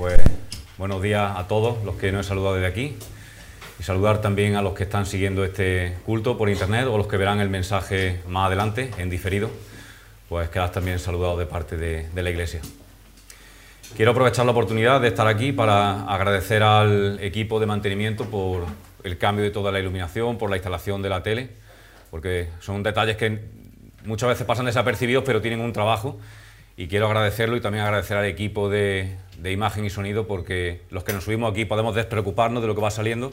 Pues buenos días a todos los que no he saludado desde aquí y saludar también a los que están siguiendo este culto por internet o los que verán el mensaje más adelante en diferido, pues quedad también saludados de parte de la Iglesia. Quiero aprovechar la oportunidad de estar aquí para agradecer al equipo de mantenimiento por el cambio de toda la iluminación, por la instalación de la tele, porque son detalles que muchas veces pasan desapercibidos, pero tienen un trabajo. Y quiero agradecerlo y también agradecer al equipo de, imagen y sonido, porque los que nos subimos aquí podemos despreocuparnos de lo que va saliendo.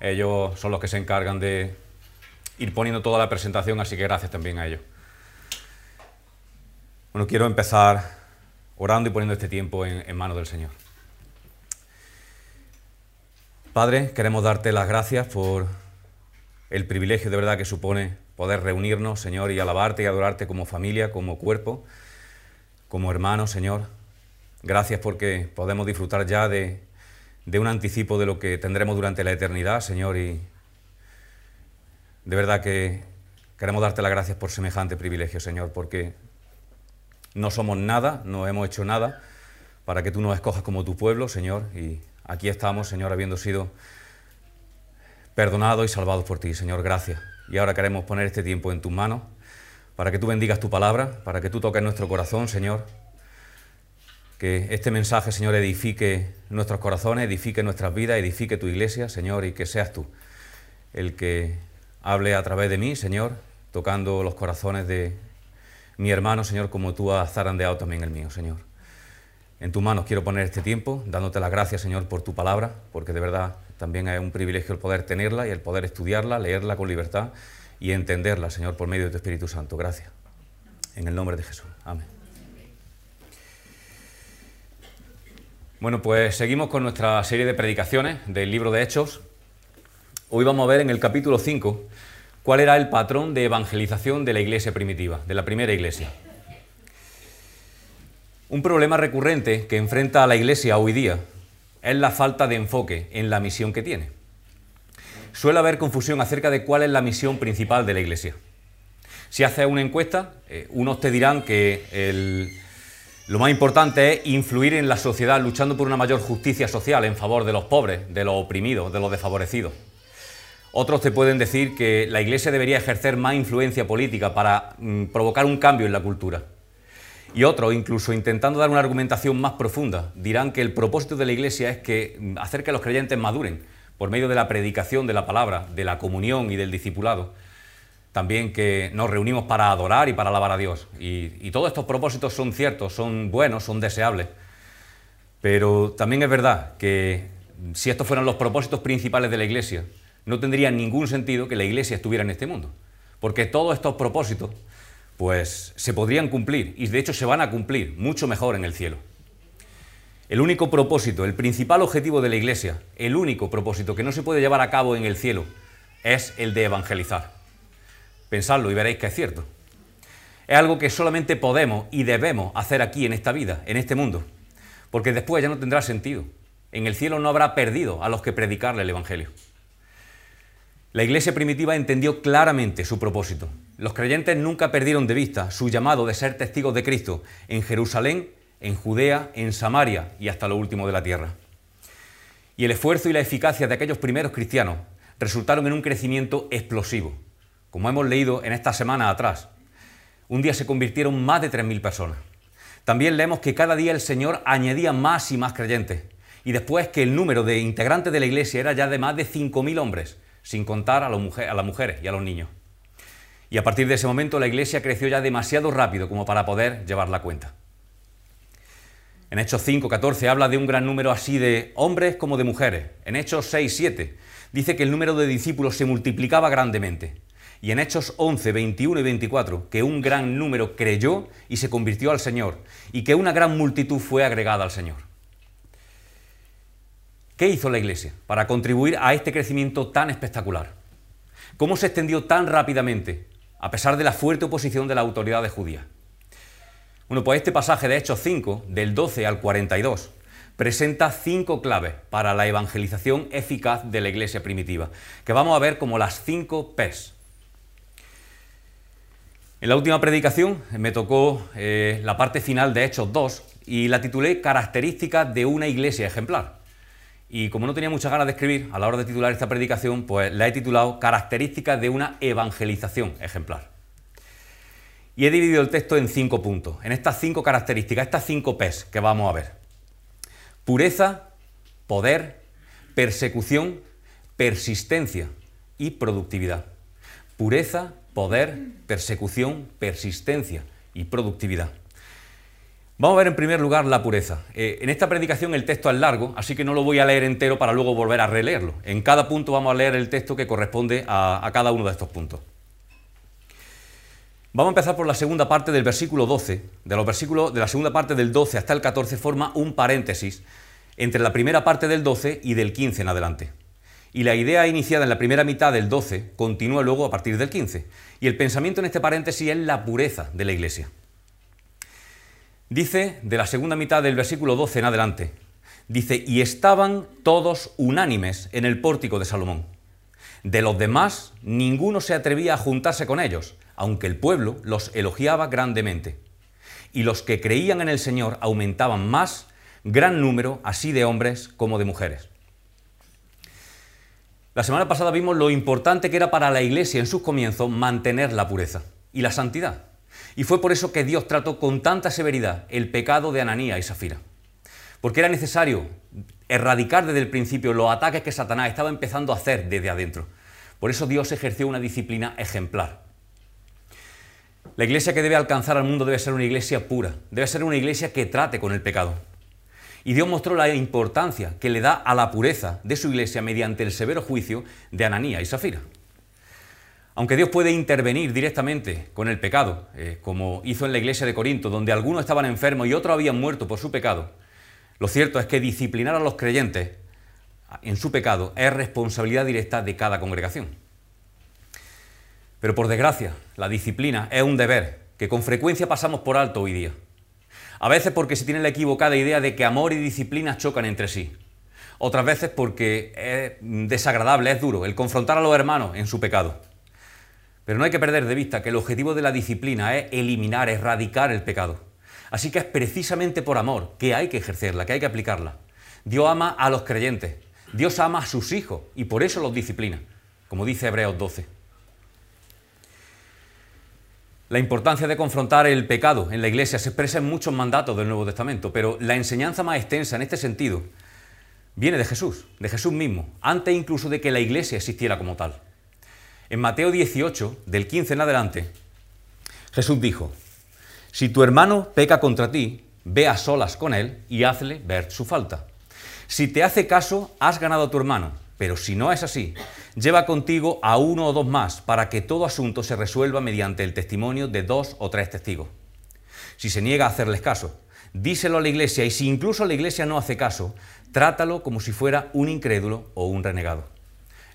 Ellos son los que se encargan de ir poniendo toda la presentación, así que gracias también a ellos. Bueno, quiero empezar orando y poniendo este tiempo en manos del Señor. Padre, queremos darte las gracias por el privilegio de verdad que supone poder reunirnos, Señor, y alabarte y adorarte como familia, como cuerpo, como hermanos, Señor. Gracias porque podemos disfrutar ya de, un anticipo de lo que tendremos durante la eternidad, Señor, y de verdad que queremos darte las gracias por semejante privilegio, Señor, porque no somos nada, no hemos hecho nada para que tú nos escojas como tu pueblo, Señor, y aquí estamos, Señor, habiendo sido perdonados y salvados por ti, Señor, gracias. Y ahora queremos poner este tiempo en tus manos para que tú bendigas tu palabra, para que tú toques nuestro corazón, Señor. Que este mensaje, Señor, edifique nuestros corazones, edifique nuestras vidas, edifique tu iglesia, Señor, y que seas tú el que hable a través de mí, Señor, tocando los corazones de mi hermano, Señor, como tú has zarandeado también el mío, Señor. En tus manos quiero poner este tiempo, dándote las gracias, Señor, por tu palabra, porque de verdad también es un privilegio el poder tenerla y el poder estudiarla, leerla con libertad y entenderla, Señor, por medio de tu Espíritu Santo. Gracias. En el nombre de Jesús. Amén. Bueno, pues seguimos con nuestra serie de predicaciones del libro de Hechos. Hoy vamos a ver en el capítulo 5 cuál era el patrón de evangelización de la iglesia primitiva, de la primera iglesia. Un problema recurrente que enfrenta a la iglesia hoy día es la falta de enfoque en la misión que tiene. Suele haber confusión acerca de cuál es la misión principal de la iglesia. Si haces una encuesta, eh, unos te dirán que lo más importante es influir en la sociedad luchando por una mayor justicia social en favor de los pobres, de los oprimidos, de los desfavorecidos. Otros te pueden decir que la Iglesia debería ejercer más influencia política para mm, provocar un cambio en la cultura. Y otros, incluso intentando dar una argumentación más profunda, dirán que el propósito de la Iglesia es que mm, hacer que los creyentes maduren por medio de la predicación de la palabra, de la comunión y del discipulado. También que nos reunimos para adorar y para alabar a Dios. Y, todos estos propósitos son ciertos, son buenos, son deseables. Pero también es verdad que si estos fueran los propósitos principales de la Iglesia, no tendría ningún sentido que la Iglesia estuviera en este mundo. Porque todos estos propósitos, pues se podrían cumplir y de hecho se van a cumplir mucho mejor en el cielo. El único propósito, el principal objetivo de la Iglesia, el único propósito que no se puede llevar a cabo en el cielo es el de evangelizar. Pensadlo y veréis que es cierto. Es algo que solamente podemos y debemos hacer aquí en esta vida, en este mundo, porque después ya no tendrá sentido. En el cielo no habrá perdido a los que predicarle el Evangelio. La iglesia primitiva entendió claramente su propósito. Los creyentes nunca perdieron de vista su llamado de ser testigos de Cristo en Jerusalén, en Judea, en Samaria y hasta lo último de la tierra. Y el esfuerzo y la eficacia de aquellos primeros cristianos resultaron en un crecimiento explosivo. Como hemos leído en esta semana atrás, un día se convirtieron más de 3.000 personas. También leemos que cada día el Señor añadía más y más creyentes. Y después que el número de integrantes de la iglesia era ya de más de 5.000 hombres, sin contar a, a las mujeres y a los niños. Y a partir de ese momento la iglesia creció ya demasiado rápido como para poder llevar la cuenta. En Hechos 5, 14 habla de un gran número así de hombres como de mujeres. En Hechos 6, 7 dice que el número de discípulos se multiplicaba grandemente. Y en Hechos 11, 21 y 24 que un gran número creyó y se convirtió al Señor y que una gran multitud fue agregada al Señor. ¿Qué hizo la Iglesia para contribuir a este crecimiento tan espectacular? ¿Cómo se extendió tan rápidamente, a pesar de la fuerte oposición de las autoridades judías? Bueno, pues este pasaje de Hechos 5, del 12 al 42, presenta cinco claves para la evangelización eficaz de la iglesia primitiva, que vamos a ver como las cinco P's. En la última predicación me tocó eh, la parte final de Hechos 2 y la titulé Características de una iglesia ejemplar. Y como no tenía muchas ganas de escribir a la hora de titular esta predicación, pues la he titulado Características de una evangelización ejemplar. Y he dividido el texto en cinco puntos, en estas cinco características, estas cinco P's que vamos a ver. Pureza, poder, persecución, persistencia y productividad. Pureza, poder, persecución, persistencia y productividad. Vamos a ver en primer lugar la pureza. Eh, en esta predicación el texto es largo, así que no lo voy a leer entero para luego volver a releerlo. En cada punto vamos a leer el texto que corresponde a, cada uno de estos puntos. Vamos a empezar por la segunda parte del versículo 12. De, los versículos, de la segunda parte del 12 hasta el 14 forma un paréntesis entre la primera parte del 12 y del 15 en adelante. Y la idea iniciada en la primera mitad del 12 continúa luego a partir del 15. Y el pensamiento en este paréntesis es la pureza de la iglesia. Dice de la segunda mitad del versículo 12 en adelante, dice, y estaban todos unánimes en el pórtico de Salomón. De los demás, ninguno se atrevía a juntarse con ellos, aunque el pueblo los elogiaba grandemente. Y los que creían en el Señor aumentaban más, gran número, así de hombres como de mujeres. La semana pasada vimos lo importante que era para la Iglesia en sus comienzos mantener la pureza y la santidad. Y fue por eso que Dios trató con tanta severidad el pecado de Ananía y Safira. Porque era necesario erradicar desde el principio los ataques que Satanás estaba empezando a hacer desde adentro. Por eso Dios ejerció una disciplina ejemplar. La iglesia que debe alcanzar al mundo debe ser una iglesia pura, debe ser una iglesia que trate con el pecado. Y Dios mostró la importancia que le da a la pureza de su iglesia mediante el severo juicio de Ananía y Safira. Aunque Dios puede intervenir directamente con el pecado, eh, como hizo en la iglesia de Corinto, donde algunos estaban enfermos y otros habían muerto por su pecado, lo cierto es que disciplinar a los creyentes en su pecado es responsabilidad directa de cada congregación. Pero por desgracia, la disciplina es un deber que con frecuencia pasamos por alto hoy día. A veces porque se tiene la equivocada idea de que amor y disciplina chocan entre sí. Otras veces porque es desagradable, es duro el confrontar a los hermanos en su pecado. Pero no hay que perder de vista que el objetivo de la disciplina es eliminar, erradicar el pecado. Así que es precisamente por amor que hay que ejercerla, que hay que aplicarla. Dios ama a los creyentes, Dios ama a sus hijos y por eso los disciplina, como dice Hebreos 12. La importancia de confrontar el pecado en la iglesia se expresa en muchos mandatos del Nuevo Testamento, pero la enseñanza más extensa en este sentido viene de Jesús, de Jesús mismo, antes incluso de que la iglesia existiera como tal. En Mateo 18, del 15 en adelante, Jesús dijo, si tu hermano peca contra ti, ve a solas con él y hazle ver su falta. Si te hace caso, has ganado a tu hermano, pero si no es así, lleva contigo a uno o dos más para que todo asunto se resuelva mediante el testimonio de dos o tres testigos. Si se niega a hacerles caso, díselo a la iglesia y si incluso la iglesia no hace caso, trátalo como si fuera un incrédulo o un renegado.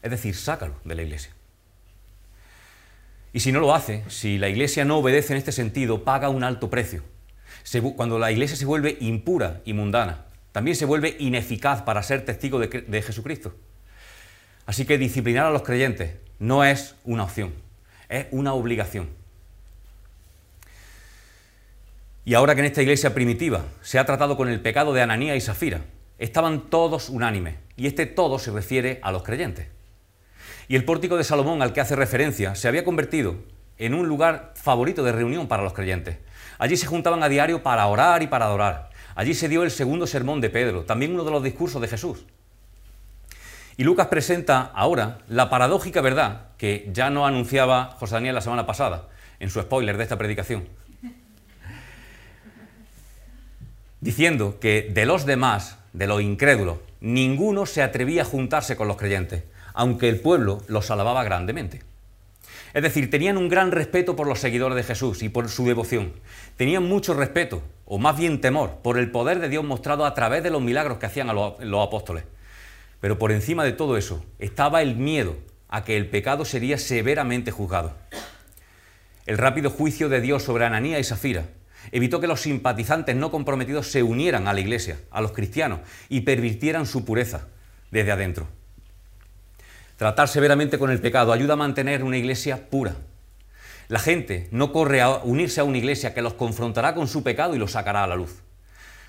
Es decir, sácalo de la iglesia. Y si no lo hace, si la Iglesia no obedece en este sentido, paga un alto precio. cuando la Iglesia se vuelve impura y mundana, también se vuelve ineficaz para ser testigo de, de Jesucristo. Así que disciplinar a los creyentes no es una opción, es una obligación. Y ahora que en esta iglesia primitiva se ha tratado con el pecado de Ananía y Safira, estaban todos unánimes, y este todo se refiere a los creyentes. Y el pórtico de Salomón al que hace referencia se había convertido en un lugar favorito de reunión para los creyentes. Allí se juntaban a diario para orar y para adorar. Allí se dio el segundo sermón de Pedro, también uno de los discursos de Jesús. Y Lucas presenta ahora la paradójica verdad que ya no anunciaba José Daniel la semana pasada, en su spoiler de esta predicación. Diciendo que de los demás, de los incrédulos, ninguno se atrevía a juntarse con los creyentes aunque el pueblo los alababa grandemente. Es decir, tenían un gran respeto por los seguidores de Jesús y por su devoción. Tenían mucho respeto, o más bien temor, por el poder de Dios mostrado a través de los milagros que hacían los, los apóstoles. Pero por encima de todo eso estaba el miedo a que el pecado sería severamente juzgado. El rápido juicio de Dios sobre Ananía y Safira evitó que los simpatizantes no comprometidos se unieran a la iglesia, a los cristianos, y pervirtieran su pureza desde adentro. Tratar severamente con el pecado ayuda a mantener una iglesia pura. La gente no corre a unirse a una iglesia que los confrontará con su pecado y los sacará a la luz.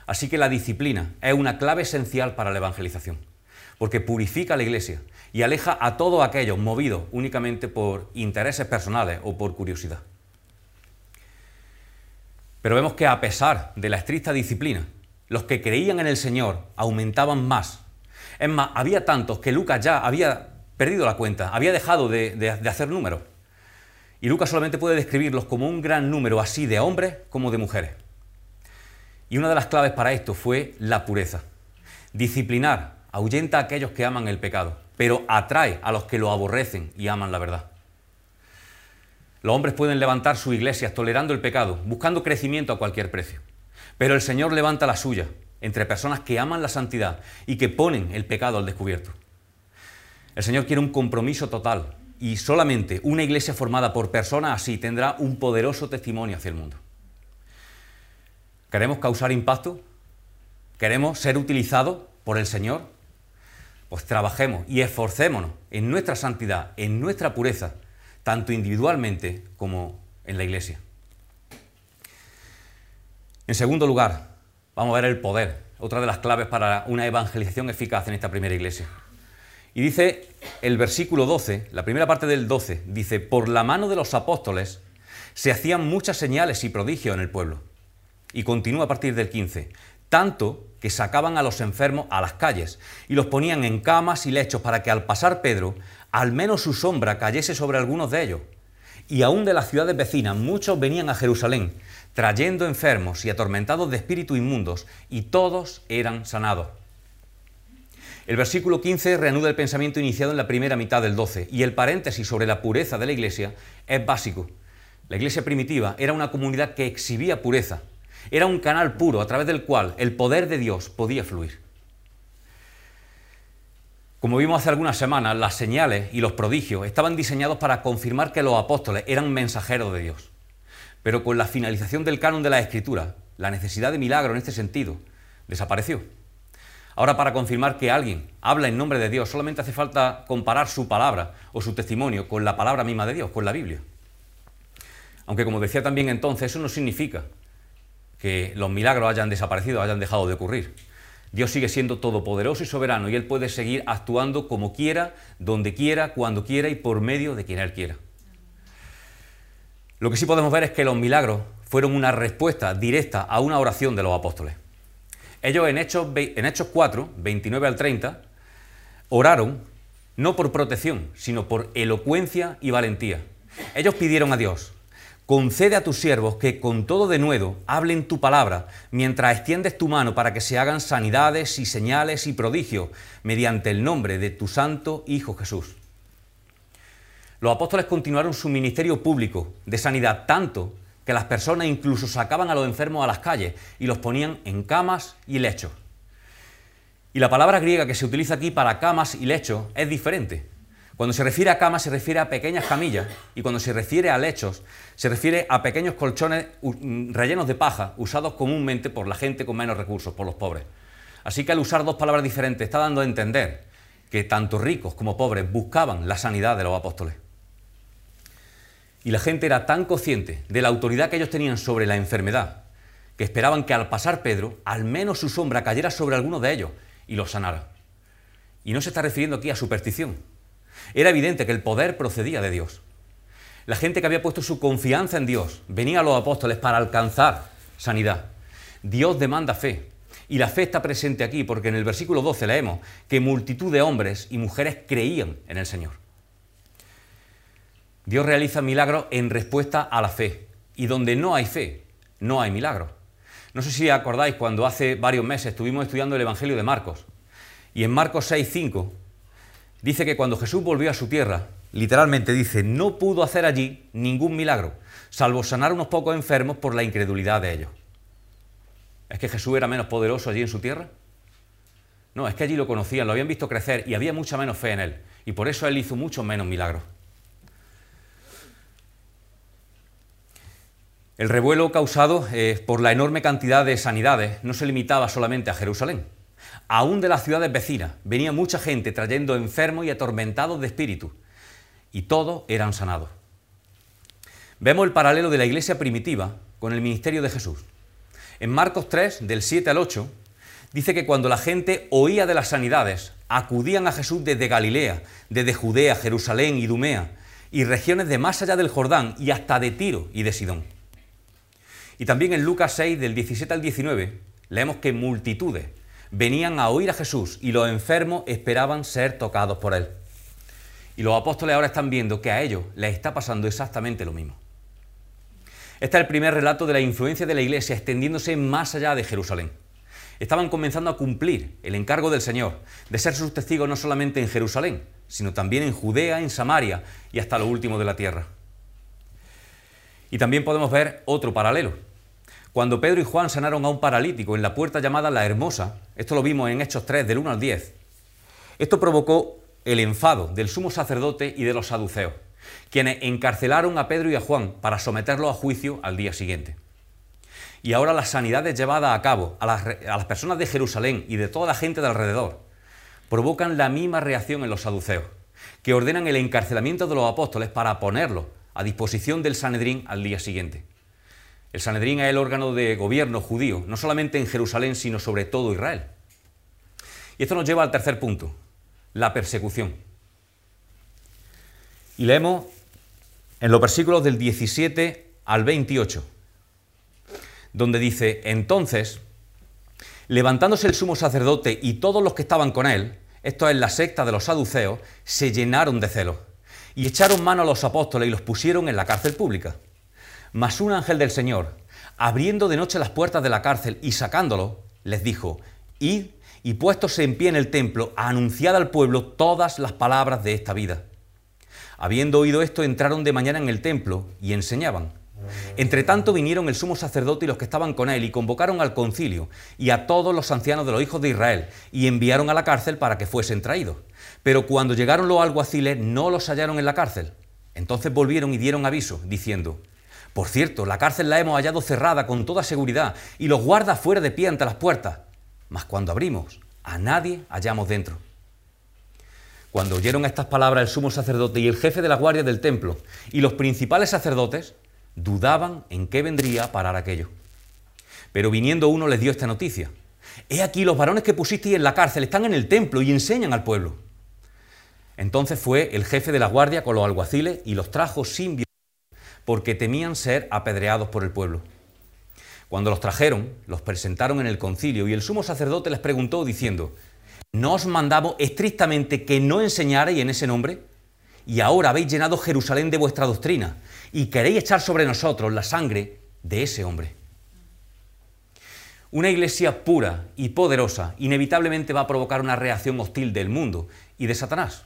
Así que la disciplina es una clave esencial para la evangelización, porque purifica la iglesia y aleja a todos aquellos movidos únicamente por intereses personales o por curiosidad. Pero vemos que a pesar de la estricta disciplina, los que creían en el Señor aumentaban más. Es más, había tantos que Lucas ya había perdido la cuenta, había dejado de, hacer números. Y Lucas solamente puede describirlos como un gran número así de hombres como de mujeres. Y una de las claves para esto fue la pureza. Disciplinar ahuyenta a aquellos que aman el pecado, pero atrae a los que lo aborrecen y aman la verdad. Los hombres pueden levantar sus iglesias tolerando el pecado, buscando crecimiento a cualquier precio. Pero el Señor levanta la suya entre personas que aman la santidad y que ponen el pecado al descubierto. El Señor quiere un compromiso total y solamente una iglesia formada por personas así tendrá un poderoso testimonio hacia el mundo. ¿Queremos causar impacto? ¿Queremos ser utilizados por el Señor? Pues trabajemos y esforcémonos en nuestra santidad, en nuestra pureza, tanto individualmente como en la iglesia. En segundo lugar, vamos a ver el poder, otra de las claves para una evangelización eficaz en esta primera iglesia. Y dice el versículo 12, la primera parte del 12, dice, por la mano de los apóstoles se hacían muchas señales y prodigios en el pueblo. Y continúa a partir del 15, tanto que sacaban a los enfermos a las calles y los ponían en camas y lechos para que al pasar Pedro, al menos su sombra cayese sobre algunos de ellos. Y aún de las ciudades vecinas muchos venían a Jerusalén trayendo enfermos y atormentados de espíritu inmundos, y todos eran sanados. El versículo 15 reanuda el pensamiento iniciado en la primera mitad del 12, y el paréntesis sobre la pureza de la iglesia es básico. La iglesia primitiva era una comunidad que exhibía pureza, era un canal puro a través del cual el poder de Dios podía fluir. Como vimos hace algunas semanas, las señales y los prodigios estaban diseñados para confirmar que los apóstoles eran mensajeros de Dios. Pero con la finalización del canon de la Escritura, la necesidad de milagro en este sentido desapareció. Ahora, para confirmar que alguien habla en nombre de Dios, solamente hace falta comparar su palabra o su testimonio con la palabra misma de Dios, con la Biblia. Aunque, como decía también entonces, eso no significa que los milagros hayan desaparecido, hayan dejado de ocurrir. Dios sigue siendo todopoderoso y soberano y Él puede seguir actuando como quiera, donde quiera, cuando quiera y por medio de quien Él quiera. Lo que sí podemos ver es que los milagros fueron una respuesta directa a una oración de los apóstoles. Ellos en Hechos, en Hechos 4, 29 al 30, oraron no por protección, sino por elocuencia y valentía. Ellos pidieron a Dios, concede a tus siervos que con todo denuedo hablen tu palabra, mientras extiendes tu mano para que se hagan sanidades y señales y prodigios mediante el nombre de tu santo Hijo Jesús. Los apóstoles continuaron su ministerio público de sanidad tanto que las personas incluso sacaban a los enfermos a las calles y los ponían en camas y lechos. Y la palabra griega que se utiliza aquí para camas y lechos es diferente. Cuando se refiere a camas se refiere a pequeñas camillas y cuando se refiere a lechos se refiere a pequeños colchones mm, rellenos de paja usados comúnmente por la gente con menos recursos, por los pobres. Así que al usar dos palabras diferentes está dando a entender que tanto ricos como pobres buscaban la sanidad de los apóstoles. Y la gente era tan consciente de la autoridad que ellos tenían sobre la enfermedad, que esperaban que al pasar Pedro, al menos su sombra cayera sobre alguno de ellos y los sanara. Y no se está refiriendo aquí a superstición. Era evidente que el poder procedía de Dios. La gente que había puesto su confianza en Dios venía a los apóstoles para alcanzar sanidad. Dios demanda fe. Y la fe está presente aquí porque en el versículo 12 leemos que multitud de hombres y mujeres creían en el Señor. Dios realiza milagros en respuesta a la fe. Y donde no hay fe, no hay milagro. No sé si acordáis cuando hace varios meses estuvimos estudiando el Evangelio de Marcos. Y en Marcos 6:5 dice que cuando Jesús volvió a su tierra, literalmente dice, no pudo hacer allí ningún milagro, salvo sanar unos pocos enfermos por la incredulidad de ellos. ¿Es que Jesús era menos poderoso allí en su tierra? No, es que allí lo conocían, lo habían visto crecer y había mucha menos fe en él. Y por eso él hizo mucho menos milagros. El revuelo causado eh, por la enorme cantidad de sanidades no se limitaba solamente a Jerusalén. Aún de las ciudades vecinas venía mucha gente trayendo enfermos y atormentados de espíritu, y todos eran sanados. vemos el paralelo de la iglesia primitiva con el ministerio de Jesús. En Marcos 3, del 7 al 8, dice que cuando la gente oía de las sanidades, acudían a Jesús desde Galilea, desde Judea, Jerusalén, Idumea, y regiones de más allá del Jordán y hasta de Tiro y de Sidón. Y también en Lucas 6, del 17 al 19, leemos que multitudes venían a oír a Jesús y los enfermos esperaban ser tocados por él. Y los apóstoles ahora están viendo que a ellos les está pasando exactamente lo mismo. Este es el primer relato de la influencia de la Iglesia extendiéndose más allá de Jerusalén. Estaban comenzando a cumplir el encargo del Señor de ser sus testigos no solamente en Jerusalén, sino también en Judea, en Samaria y hasta lo último de la tierra. Y también podemos ver otro paralelo. Cuando Pedro y Juan sanaron a un paralítico en la puerta llamada La Hermosa, esto lo vimos en Hechos 3, del 1 al 10, esto provocó el enfado del sumo sacerdote y de los saduceos, quienes encarcelaron a Pedro y a Juan para someterlos a juicio al día siguiente. Y ahora las sanidades llevadas a cabo a las, a las personas de Jerusalén y de toda la gente de alrededor provocan la misma reacción en los saduceos, que ordenan el encarcelamiento de los apóstoles para ponerlos a disposición del Sanedrín al día siguiente. El Sanedrín es el órgano de gobierno judío, no solamente en Jerusalén, sino sobre todo Israel. Y esto nos lleva al tercer punto, la persecución. Y leemos en los versículos del 17 al 28, donde dice, entonces, levantándose el sumo sacerdote y todos los que estaban con él, esto es la secta de los saduceos, se llenaron de celo y echaron mano a los apóstoles y los pusieron en la cárcel pública. Mas un ángel del Señor, abriendo de noche las puertas de la cárcel y sacándolo, les dijo, id y puestos en pie en el templo, anunciad al pueblo todas las palabras de esta vida. Habiendo oído esto, entraron de mañana en el templo y enseñaban. Entre tanto vinieron el sumo sacerdote y los que estaban con él y convocaron al concilio y a todos los ancianos de los hijos de Israel y enviaron a la cárcel para que fuesen traídos. Pero cuando llegaron los alguaciles no los hallaron en la cárcel. Entonces volvieron y dieron aviso, diciendo, por cierto, la cárcel la hemos hallado cerrada con toda seguridad y los guardas fuera de pie ante las puertas. Mas cuando abrimos, a nadie hallamos dentro. Cuando oyeron estas palabras el sumo sacerdote y el jefe de la guardia del templo y los principales sacerdotes, dudaban en qué vendría a parar aquello. Pero viniendo uno les dio esta noticia. He aquí los varones que pusisteis en la cárcel están en el templo y enseñan al pueblo. Entonces fue el jefe de la guardia con los alguaciles y los trajo sin porque temían ser apedreados por el pueblo. Cuando los trajeron, los presentaron en el concilio y el sumo sacerdote les preguntó diciendo, ¿no os mandamos estrictamente que no enseñarais en ese nombre? Y ahora habéis llenado Jerusalén de vuestra doctrina y queréis echar sobre nosotros la sangre de ese hombre. Una iglesia pura y poderosa inevitablemente va a provocar una reacción hostil del mundo y de Satanás.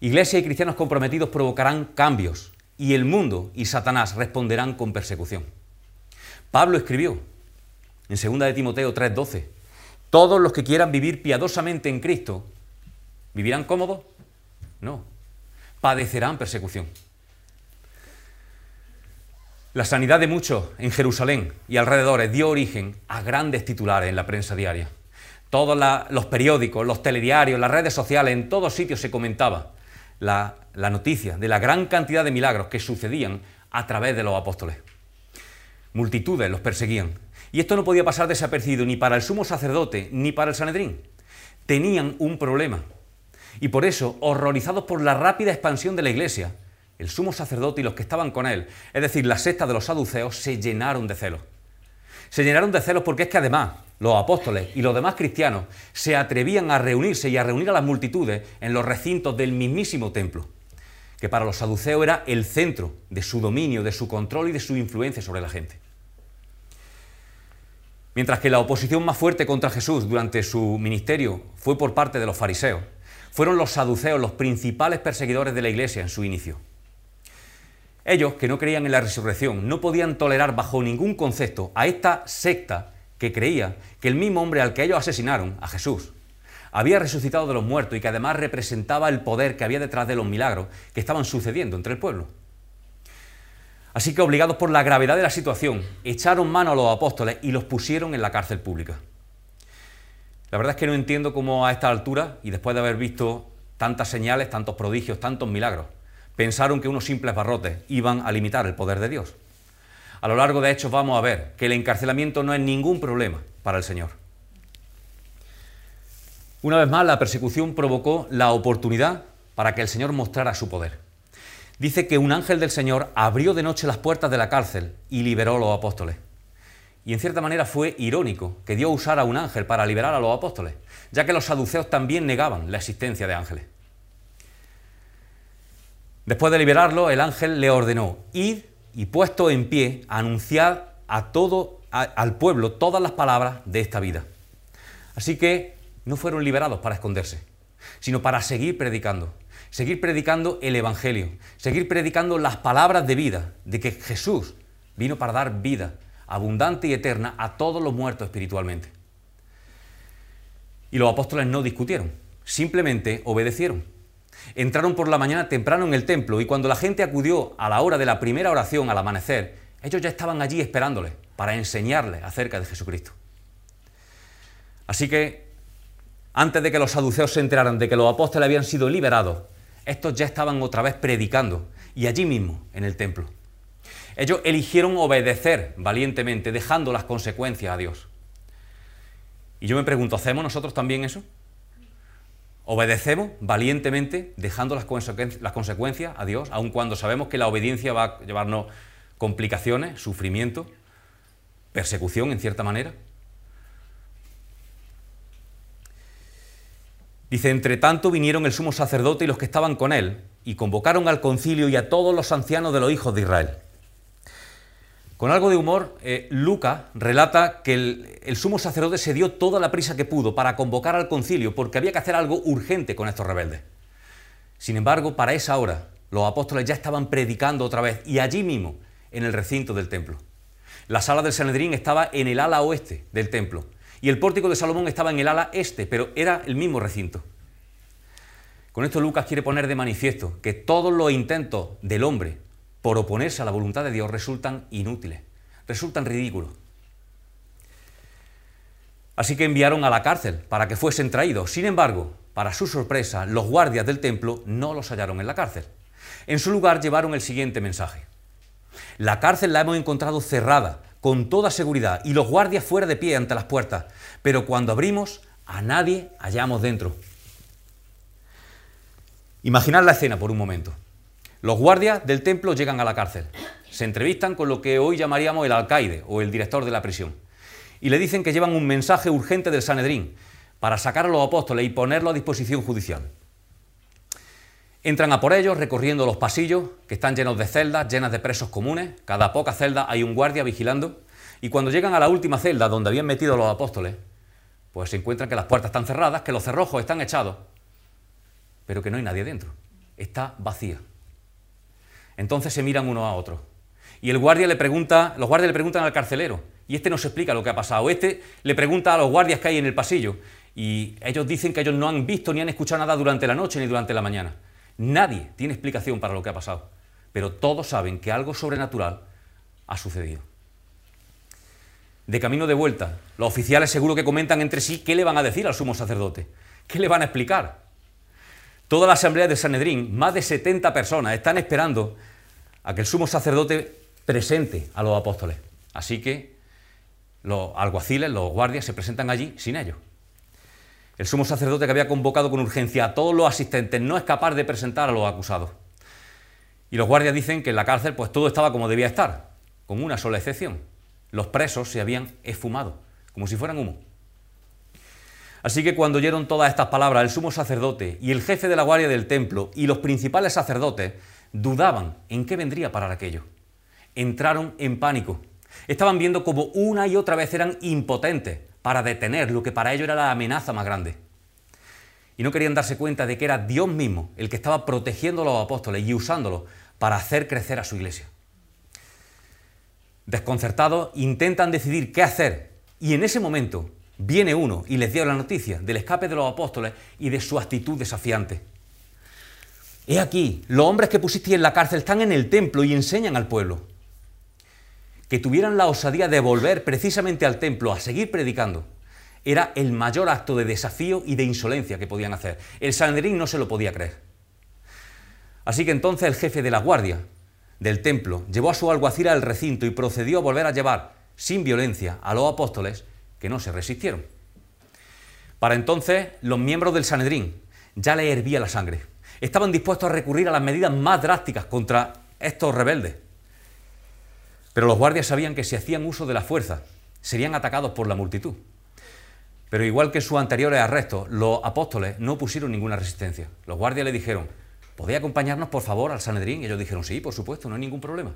Iglesia y cristianos comprometidos provocarán cambios, y el mundo y Satanás responderán con persecución. Pablo escribió en 2 de Timoteo 3:12, todos los que quieran vivir piadosamente en Cristo, ¿vivirán cómodos? No, padecerán persecución. La sanidad de muchos en Jerusalén y alrededores dio origen a grandes titulares en la prensa diaria. Todos los periódicos, los telediarios, las redes sociales, en todos sitios se comentaba la, noticia de la gran cantidad de milagros que sucedían a través de los apóstoles. Multitudes los perseguían. Y esto no podía pasar desapercibido ni para el sumo sacerdote ni para el Sanedrín. Tenían un problema. Y por eso, horrorizados por la rápida expansión de la iglesia, el sumo sacerdote y los que estaban con él, es decir, la secta de los saduceos, se llenaron de celos. Se llenaron de celos porque es que además los apóstoles y los demás cristianos se atrevían a reunirse y a reunir a las multitudes en los recintos del mismísimo templo, que para los saduceos era el centro de su dominio, de su control y de su influencia sobre la gente. Mientras que la oposición más fuerte contra Jesús durante su ministerio fue por parte de los fariseos, fueron los saduceos los principales perseguidores de la iglesia en su inicio. Ellos, que no creían en la resurrección, no podían tolerar bajo ningún concepto a esta secta que creía que el mismo hombre al que ellos asesinaron, a Jesús, había resucitado de los muertos y que además representaba el poder que había detrás de los milagros que estaban sucediendo entre el pueblo. Así que obligados por la gravedad de la situación, echaron mano a los apóstoles y los pusieron en la cárcel pública. La verdad es que no entiendo cómo a esta altura, y después de haber visto tantas señales, tantos prodigios, tantos milagros, pensaron que unos simples barrotes iban a limitar el poder de Dios. A lo largo de Hechos vamos a ver que el encarcelamiento no es ningún problema para el Señor. Una vez más, la persecución provocó la oportunidad para que el Señor mostrara su poder. Dice que un ángel del Señor abrió de noche las puertas de la cárcel y liberó a los apóstoles. Y en cierta manera fue irónico que Dios usara un ángel para liberar a los apóstoles, ya que los saduceos también negaban la existencia de ángeles. Después de liberarlo, el ángel le ordenó, id y puesto en pie, anunciad a todo, al pueblo todas las palabras de esta vida. Así que no fueron liberados para esconderse, sino para seguir predicando, seguir predicando el Evangelio, seguir predicando las palabras de vida, de que Jesús vino para dar vida abundante y eterna a todos los muertos espiritualmente. Y los apóstoles no discutieron, simplemente obedecieron. Entraron por la mañana temprano en el templo y cuando la gente acudió a la hora de la primera oración al amanecer, ellos ya estaban allí esperándoles para enseñarles acerca de Jesucristo. Así que, antes de que los saduceos se enteraran de que los apóstoles habían sido liberados, estos ya estaban otra vez predicando, y allí mismo, en el templo. Ellos eligieron obedecer valientemente, dejando las consecuencias a Dios. Y yo me pregunto, ¿hacemos nosotros también eso? ¿Obedecemos valientemente, dejando las, consecuencias a Dios, aun cuando sabemos que la obediencia va a llevarnos complicaciones, sufrimiento, persecución en cierta manera? Dice, entre tanto vinieron el sumo sacerdote y los que estaban con él, y convocaron al concilio y a todos los ancianos de los hijos de Israel. Con algo de humor, eh, Lucas relata que el, el, sumo sacerdote se dio toda la prisa que pudo para convocar al concilio, porque había que hacer algo urgente con estos rebeldes. Sin embargo, para esa hora, los apóstoles ya estaban predicando otra vez, y allí mismo, en el recinto del templo. La sala del Sanedrín estaba en el ala oeste del templo, y el pórtico de Salomón estaba en el ala este, pero era el mismo recinto. Con esto Lucas quiere poner de manifiesto que todos los intentos del hombre por oponerse a la voluntad de Dios resultan inútiles, resultan ridículos. Así que enviaron a la cárcel para que fuesen traídos. Sin embargo, para su sorpresa, los guardias del templo no los hallaron en la cárcel. En su lugar llevaron el siguiente mensaje. La cárcel la hemos encontrado cerrada con toda seguridad y los guardias fuera de pie ante las puertas, pero cuando abrimos a nadie hallamos dentro. Imaginad la escena por un momento. Los guardias del templo llegan a la cárcel, se entrevistan con lo que hoy llamaríamos el alcaide o el director de la prisión y le dicen que llevan un mensaje urgente del Sanedrín para sacar a los apóstoles y ponerlo a disposición judicial. Entran a por ellos recorriendo los pasillos que están llenos de celdas, llenas de presos comunes. Cada poca celda hay un guardia vigilando. Y cuando llegan a la última celda donde habían metido a los apóstoles, pues se encuentran que las puertas están cerradas, que los cerrojos están echados, pero que no hay nadie dentro. Está vacía. Entonces se miran uno a otro. Y el guardia le pregunta, los guardias le preguntan al carcelero, y este no se explica lo que ha pasado. Este le pregunta a los guardias que hay en el pasillo, y ellos dicen que ellos no han visto ni han escuchado nada durante la noche ni durante la mañana. Nadie tiene explicación para lo que ha pasado, pero todos saben que algo sobrenatural ha sucedido. De camino de vuelta, los oficiales seguro que comentan entre sí qué le van a decir al sumo sacerdote, qué le van a explicar. Toda la asamblea de Sanedrín, más de 70 personas, están esperando a que el sumo sacerdote presente a los apóstoles. Así que los alguaciles, los guardias, se presentan allí sin ellos. El sumo sacerdote que había convocado con urgencia a todos los asistentes no es capaz de presentar a los acusados. Y los guardias dicen que en la cárcel pues todo estaba como debía estar, con una sola excepción. Los presos se habían esfumado, como si fueran humo. Así que cuando oyeron todas estas palabras, el sumo sacerdote y el jefe de la guardia del templo y los principales sacerdotes dudaban en qué vendría parar aquello. Entraron en pánico. Estaban viendo como una y otra vez eran impotentes para detener lo que para ellos era la amenaza más grande. Y no querían darse cuenta de que era Dios mismo el que estaba protegiendo a los apóstoles y usándolos para hacer crecer a su iglesia. Desconcertados, intentan decidir qué hacer y en ese momento viene uno y les dio la noticia del escape de los apóstoles y de su actitud desafiante. He aquí, los hombres que pusiste en la cárcel están en el templo y enseñan al pueblo que tuvieran la osadía de volver precisamente al templo a seguir predicando, era el mayor acto de desafío y de insolencia que podían hacer. El Sanedrín no se lo podía creer. Así que entonces el jefe de la guardia del templo llevó a su alguacil al recinto y procedió a volver a llevar, sin violencia, a los apóstoles que no se resistieron. Para entonces, los miembros del Sanedrín ya le hervía la sangre. Estaban dispuestos a recurrir a las medidas más drásticas contra estos rebeldes. Pero los guardias sabían que si hacían uso de la fuerza, serían atacados por la multitud. Pero igual que sus anteriores arrestos, los apóstoles no pusieron ninguna resistencia. Los guardias le dijeron, ¿podéis acompañarnos por favor al Sanedrín? Y ellos dijeron, sí, por supuesto, no hay ningún problema.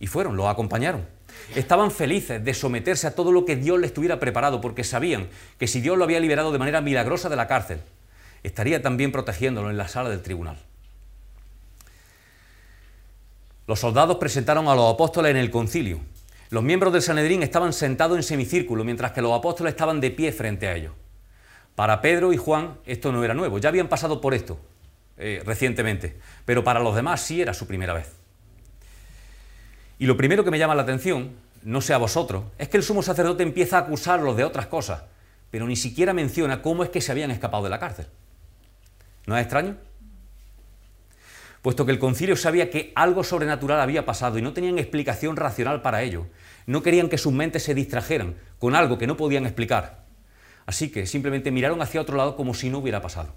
Y fueron, los acompañaron. Estaban felices de someterse a todo lo que Dios les tuviera preparado, porque sabían que si Dios lo había liberado de manera milagrosa de la cárcel, estaría también protegiéndolo en la sala del tribunal. Los soldados presentaron a los apóstoles en el concilio. Los miembros del Sanedrín estaban sentados en semicírculo, mientras que los apóstoles estaban de pie frente a ellos. Para Pedro y Juan esto no era nuevo, ya habían pasado por esto eh, recientemente, pero para los demás sí era su primera vez. Y lo primero que me llama la atención, no sé a vosotros, es que el sumo sacerdote empieza a acusarlos de otras cosas, pero ni siquiera menciona cómo es que se habían escapado de la cárcel. ¿No es extraño? Puesto que el concilio sabía que algo sobrenatural había pasado y no tenían explicación racional para ello, no querían que sus mentes se distrajeran con algo que no podían explicar. Así que simplemente miraron hacia otro lado como si no hubiera pasado.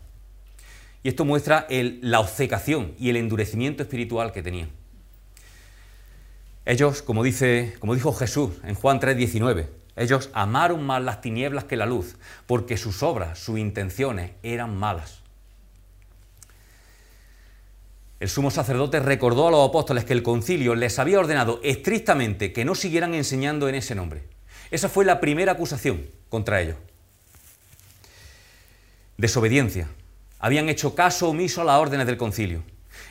Y esto muestra la obcecación y el endurecimiento espiritual que tenían. Ellos, como, dice, como dijo Jesús en Juan 3:19, ellos amaron más las tinieblas que la luz, porque sus obras, sus intenciones eran malas. El sumo sacerdote recordó a los apóstoles que el concilio les había ordenado estrictamente que no siguieran enseñando en ese nombre. Esa fue la primera acusación contra ellos. Desobediencia. Habían hecho caso omiso a las órdenes del concilio.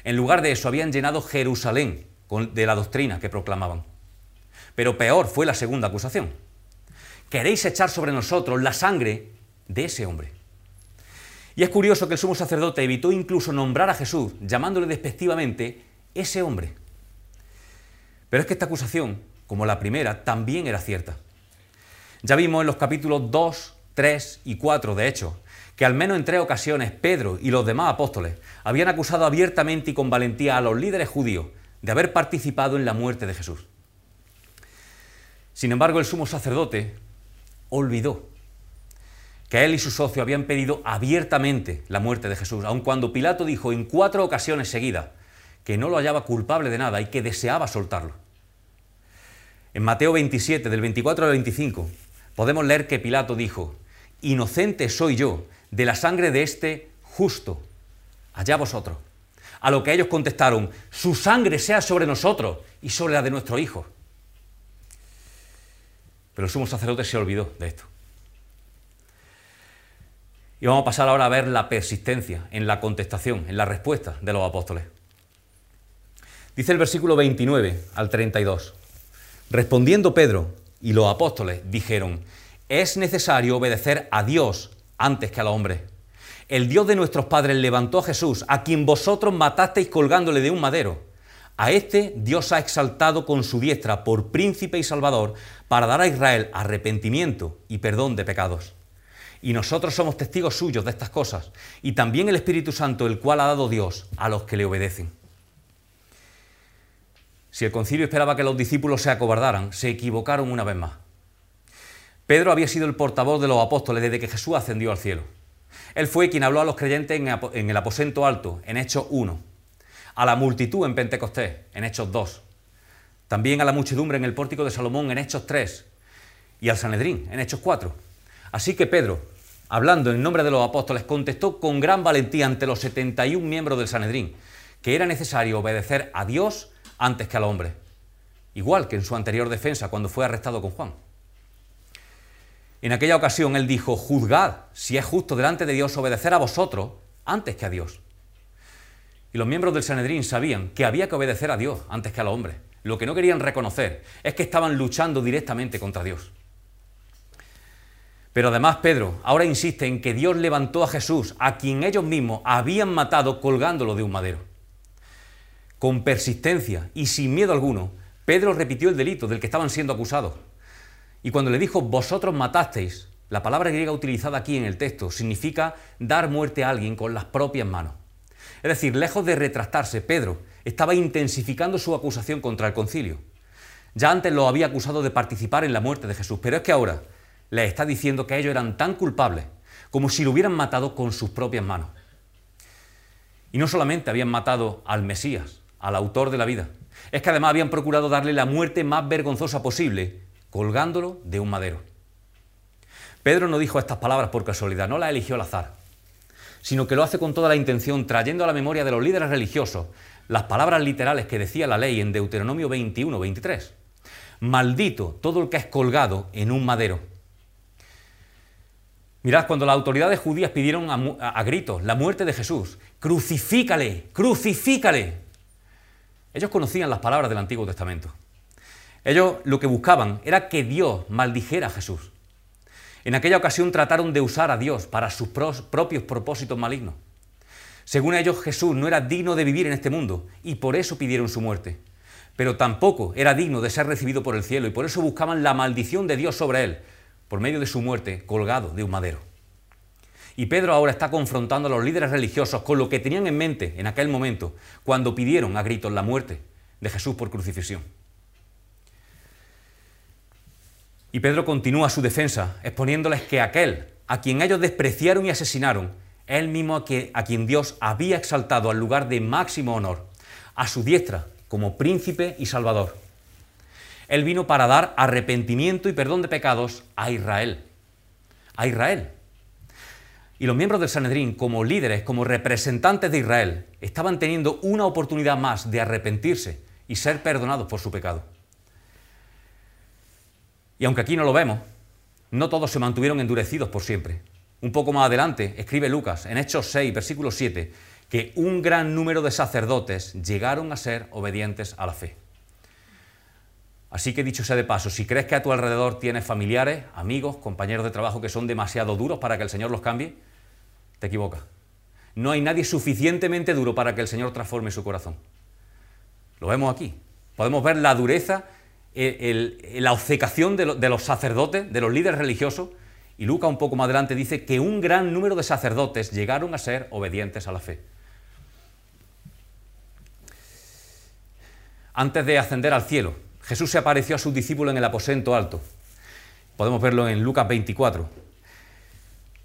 En lugar de eso, habían llenado Jerusalén de la doctrina que proclamaban. Pero peor fue la segunda acusación. Queréis echar sobre nosotros la sangre de ese hombre. Y es curioso que el sumo sacerdote evitó incluso nombrar a Jesús, llamándole despectivamente ese hombre. Pero es que esta acusación, como la primera, también era cierta. Ya vimos en los capítulos 2, 3 y 4, de hecho, que al menos en tres ocasiones Pedro y los demás apóstoles habían acusado abiertamente y con valentía a los líderes judíos de haber participado en la muerte de Jesús. Sin embargo, el sumo sacerdote olvidó que él y su socio habían pedido abiertamente la muerte de Jesús, aun cuando Pilato dijo en cuatro ocasiones seguidas que no lo hallaba culpable de nada y que deseaba soltarlo. En Mateo 27, del 24 al 25, podemos leer que Pilato dijo, Inocente soy yo de la sangre de este justo, allá vosotros. A lo que ellos contestaron, Su sangre sea sobre nosotros y sobre la de nuestro Hijo. Pero el sumo sacerdote se olvidó de esto. Y vamos a pasar ahora a ver la persistencia en la contestación, en la respuesta de los apóstoles. Dice el versículo 29 al 32. Respondiendo Pedro y los apóstoles dijeron, es necesario obedecer a Dios antes que al hombre. El Dios de nuestros padres levantó a Jesús, a quien vosotros matasteis colgándole de un madero. A este Dios ha exaltado con su diestra por príncipe y salvador para dar a Israel arrepentimiento y perdón de pecados. Y nosotros somos testigos suyos de estas cosas, y también el Espíritu Santo, el cual ha dado Dios a los que le obedecen. Si el concilio esperaba que los discípulos se acobardaran, se equivocaron una vez más. Pedro había sido el portavoz de los apóstoles desde que Jesús ascendió al cielo. Él fue quien habló a los creyentes en el aposento alto, en Hechos 1, a la multitud en Pentecostés, en Hechos 2, también a la muchedumbre en el pórtico de Salomón, en Hechos 3, y al Sanedrín, en Hechos 4. Así que Pedro, hablando en nombre de los apóstoles, contestó con gran valentía ante los 71 miembros del Sanedrín que era necesario obedecer a Dios antes que al hombre, igual que en su anterior defensa cuando fue arrestado con Juan. En aquella ocasión él dijo, juzgad si es justo delante de Dios obedecer a vosotros antes que a Dios. Y los miembros del Sanedrín sabían que había que obedecer a Dios antes que al hombre. Lo que no querían reconocer es que estaban luchando directamente contra Dios. Pero además Pedro ahora insiste en que Dios levantó a Jesús, a quien ellos mismos habían matado colgándolo de un madero. Con persistencia y sin miedo alguno, Pedro repitió el delito del que estaban siendo acusados. Y cuando le dijo, vosotros matasteis, la palabra griega utilizada aquí en el texto significa dar muerte a alguien con las propias manos. Es decir, lejos de retractarse, Pedro estaba intensificando su acusación contra el concilio. Ya antes lo había acusado de participar en la muerte de Jesús, pero es que ahora le está diciendo que ellos eran tan culpables como si lo hubieran matado con sus propias manos. Y no solamente habían matado al Mesías, al autor de la vida, es que además habían procurado darle la muerte más vergonzosa posible, colgándolo de un madero. Pedro no dijo estas palabras por casualidad, no las eligió al azar, sino que lo hace con toda la intención, trayendo a la memoria de los líderes religiosos las palabras literales que decía la ley en Deuteronomio 21, 23. Maldito todo el que es colgado en un madero. Mirad, cuando las autoridades judías pidieron a, gritos la muerte de Jesús, crucifícale, crucifícale. Ellos conocían las palabras del Antiguo Testamento. Ellos lo que buscaban era que Dios maldijera a Jesús. En aquella ocasión trataron de usar a Dios para sus propios propósitos malignos. Según ellos, Jesús no era digno de vivir en este mundo y por eso pidieron su muerte. Pero tampoco era digno de ser recibido por el cielo y por eso buscaban la maldición de Dios sobre él, por medio de su muerte colgado de un madero. Y Pedro ahora está confrontando a los líderes religiosos con lo que tenían en mente en aquel momento, cuando pidieron a gritos la muerte de Jesús por crucifixión. Y Pedro continúa su defensa, exponiéndoles que aquel a quien ellos despreciaron y asesinaron, es el mismo a quien Dios había exaltado al lugar de máximo honor, a su diestra, como príncipe y salvador. Él vino para dar arrepentimiento y perdón de pecados a Israel. A Israel. Y los miembros del Sanedrín, como líderes, como representantes de Israel, estaban teniendo una oportunidad más de arrepentirse y ser perdonados por su pecado. Y aunque aquí no lo vemos, no todos se mantuvieron endurecidos por siempre. Un poco más adelante escribe Lucas, en Hechos 6, versículo 7, que un gran número de sacerdotes llegaron a ser obedientes a la fe. Así que dicho sea de paso, si crees que a tu alrededor tienes familiares, amigos, compañeros de trabajo que son demasiado duros para que el Señor los cambie, te equivocas. No hay nadie suficientemente duro para que el Señor transforme su corazón. Lo vemos aquí. Podemos ver la dureza, la obcecación de, de los sacerdotes, de los líderes religiosos, y Lucas un poco más adelante dice que un gran número de sacerdotes llegaron a ser obedientes a la fe. Antes de ascender al cielo, Jesús se apareció a sus discípulos en el aposento alto. Podemos verlo en Lucas 24.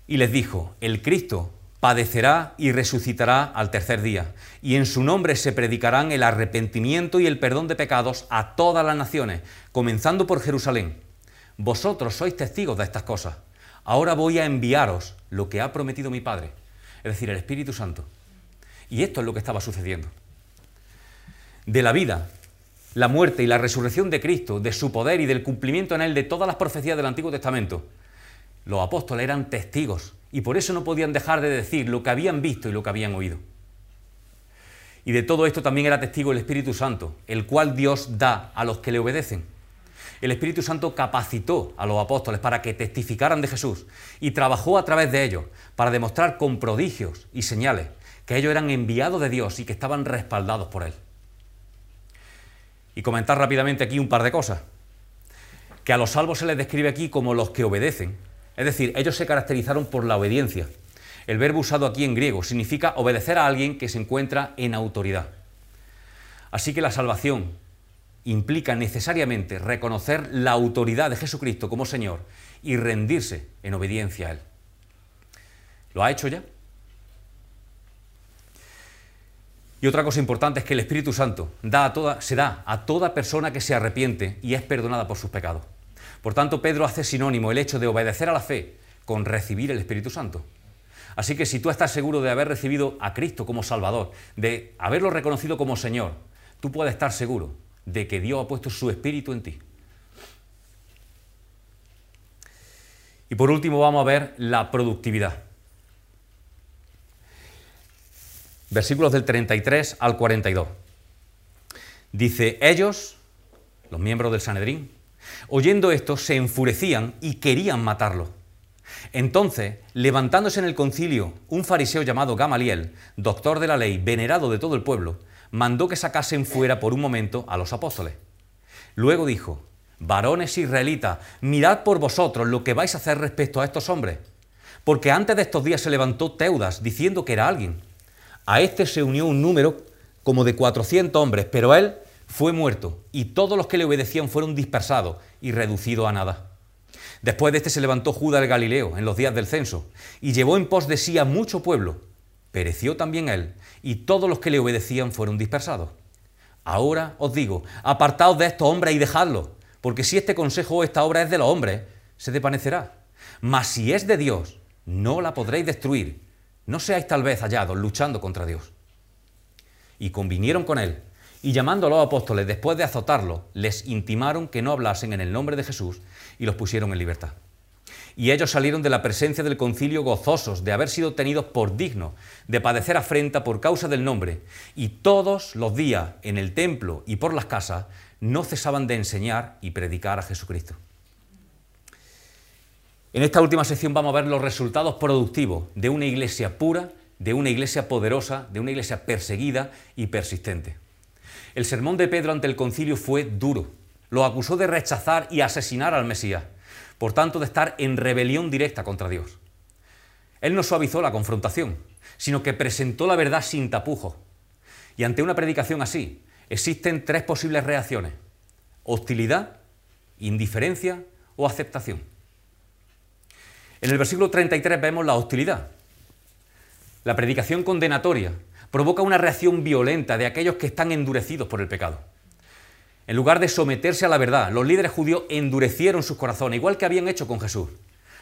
Y les dijo, el Cristo padecerá y resucitará al tercer día, y en su nombre se predicarán el arrepentimiento y el perdón de pecados a todas las naciones, comenzando por Jerusalén. Vosotros sois testigos de estas cosas. Ahora voy a enviaros lo que ha prometido mi Padre, es decir, el Espíritu Santo. Y esto es lo que estaba sucediendo. De la vida la muerte y la resurrección de Cristo, de su poder y del cumplimiento en él de todas las profecías del Antiguo Testamento, los apóstoles eran testigos y por eso no podían dejar de decir lo que habían visto y lo que habían oído. Y de todo esto también era testigo el Espíritu Santo, el cual Dios da a los que le obedecen. El Espíritu Santo capacitó a los apóstoles para que testificaran de Jesús y trabajó a través de ellos para demostrar con prodigios y señales que ellos eran enviados de Dios y que estaban respaldados por Él y comentar rápidamente aquí un par de cosas. Que a los salvos se les describe aquí como los que obedecen. Es decir, ellos se caracterizaron por la obediencia. El verbo usado aquí en griego significa obedecer a alguien que se encuentra en autoridad. Así que la salvación implica necesariamente reconocer la autoridad de Jesucristo como Señor y rendirse en obediencia a Él. ¿Lo ha hecho ya? Y otra cosa importante es que el Espíritu Santo se da a toda persona que se arrepiente y es perdonada por sus pecados. Por tanto, Pedro hace sinónimo el hecho de obedecer a la fe con recibir el Espíritu Santo. Así que si tú estás seguro de haber recibido a Cristo como Salvador, de haberlo reconocido como Señor, tú puedes estar seguro de que Dios ha puesto su Espíritu en ti. Y por último vamos a ver la productividad. Versículos del 33 al 42. Dice, ellos, los miembros del Sanedrín, oyendo esto, se enfurecían y querían matarlo. Entonces, levantándose en el concilio un fariseo llamado Gamaliel, doctor de la ley, venerado de todo el pueblo, mandó que sacasen fuera por un momento a los apóstoles. Luego dijo, varones israelitas, mirad por vosotros lo que vais a hacer respecto a estos hombres, porque antes de estos días se levantó Teudas diciendo que era alguien A este se unió un número como de 400 hombres, pero él fue muerto y todos los que le obedecían fueron dispersados y reducidos a nada. Después de este se levantó Judas el Galileo en los días del censo y llevó en pos de sí a mucho pueblo. Pereció también él y todos los que le obedecían fueron dispersados. Ahora os digo, apartaos de estos hombres y dejadlos, porque si este consejo o esta obra es de los hombres, se desvanecerá. Mas si es de Dios, no la podréis destruir. No seáis tal vez hallados luchando contra Dios. Y convinieron con él, y llamando a los apóstoles después de azotarlos, les intimaron que no hablasen en el nombre de Jesús y los pusieron en libertad. Y ellos salieron de la presencia del concilio gozosos de haber sido tenidos por dignos de padecer afrenta por causa del nombre, y todos los días en el templo y por las casas no cesaban de enseñar y predicar a Jesucristo. En esta última sección vamos a ver los resultados productivos de una iglesia pura, de una iglesia poderosa, de una iglesia perseguida y persistente. El sermón de Pedro ante el concilio fue duro. Lo acusó de rechazar y asesinar al Mesías, por tanto de estar en rebelión directa contra Dios. Él no suavizó la confrontación, sino que presentó la verdad sin tapujos. Y ante una predicación así, existen tres posibles reacciones. Hostilidad, indiferencia o aceptación. En el versículo 33 vemos la hostilidad. La predicación condenatoria provoca una reacción violenta de aquellos que están endurecidos por el pecado. En lugar de someterse a la verdad, los líderes judíos endurecieron sus corazones, igual que habían hecho con Jesús.